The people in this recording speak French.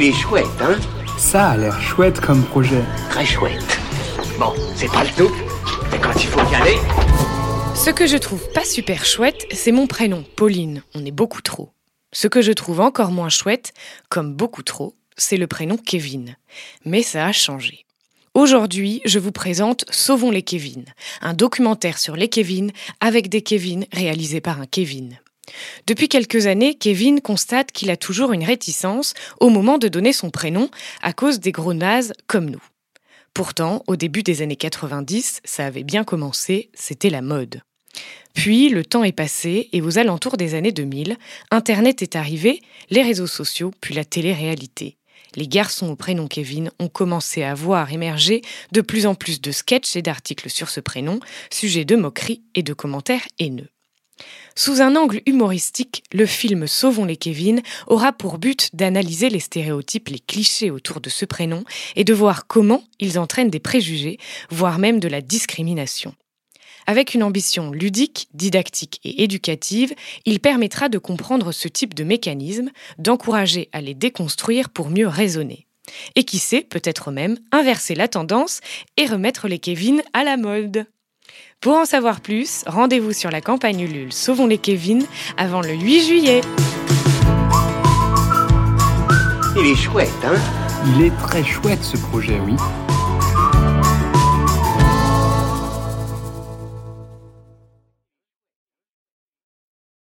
Il est chouette, hein Ça a l'air chouette comme projet. Très chouette. Bon, c'est pas le tout, mais quand il faut y aller... Ce que je trouve pas super chouette, c'est mon prénom, Pauline. On est beaucoup trop. Ce que je trouve encore moins chouette, comme beaucoup trop, c'est le prénom Kevin. Mais ça a changé. Aujourd'hui, je vous présente Sauvons les Kevin, un documentaire sur les Kevin avec des Kevin réalisé par un Kevin. Depuis quelques années, Kevin constate qu'il a toujours une réticence au moment de donner son prénom à cause des gros nazes comme nous. Pourtant, au début des années 90, ça avait bien commencé, c'était la mode. Puis, le temps est passé et aux alentours des années 2000, Internet est arrivé, les réseaux sociaux, puis la télé-réalité. Les garçons au prénom Kevin ont commencé à voir émerger de plus en plus de sketchs et d'articles sur ce prénom, sujet de moqueries et de commentaires haineux. Sous un angle humoristique, le film Sauvons les Kevin aura pour but d'analyser les stéréotypes, les clichés autour de ce prénom et de voir comment ils entraînent des préjugés, voire même de la discrimination. Avec une ambition ludique, didactique et éducative, il permettra de comprendre ce type de mécanisme, d'encourager à les déconstruire pour mieux raisonner. Et qui sait, peut-être même, inverser la tendance et remettre les Kevin à la mode. Pour en savoir plus, rendez-vous sur la campagne Ulule Sauvons les Kevin avant le 8 juillet. Il est chouette, hein? Il est très chouette ce projet, oui.